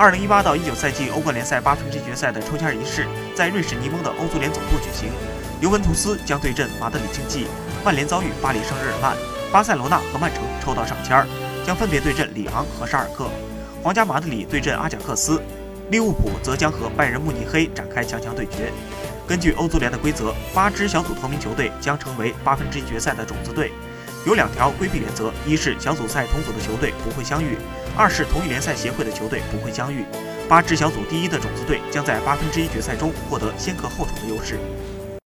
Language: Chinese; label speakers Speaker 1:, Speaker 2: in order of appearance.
Speaker 1: 二零一八到一九赛季欧冠联赛八分之一决赛的抽签仪式在瑞士尼翁的欧足联总部举行。尤文图斯将对阵马德里竞技，曼联遭遇巴黎圣日耳曼，巴塞罗那和曼城抽到上签，将分别对阵里昂和沙尔克。皇家马德里对阵阿贾克斯，利物浦则将和拜仁慕尼黑展开强强对决。根据欧足联的规则，八支小组头名球队将成为八分之一决赛的种子队。有两条规避原则：一是小组赛同组的球队不会相遇；二是同一联赛协会的球队不会相遇。八支小组第一的种子队将在八分之一决赛中获得先克后主的优势。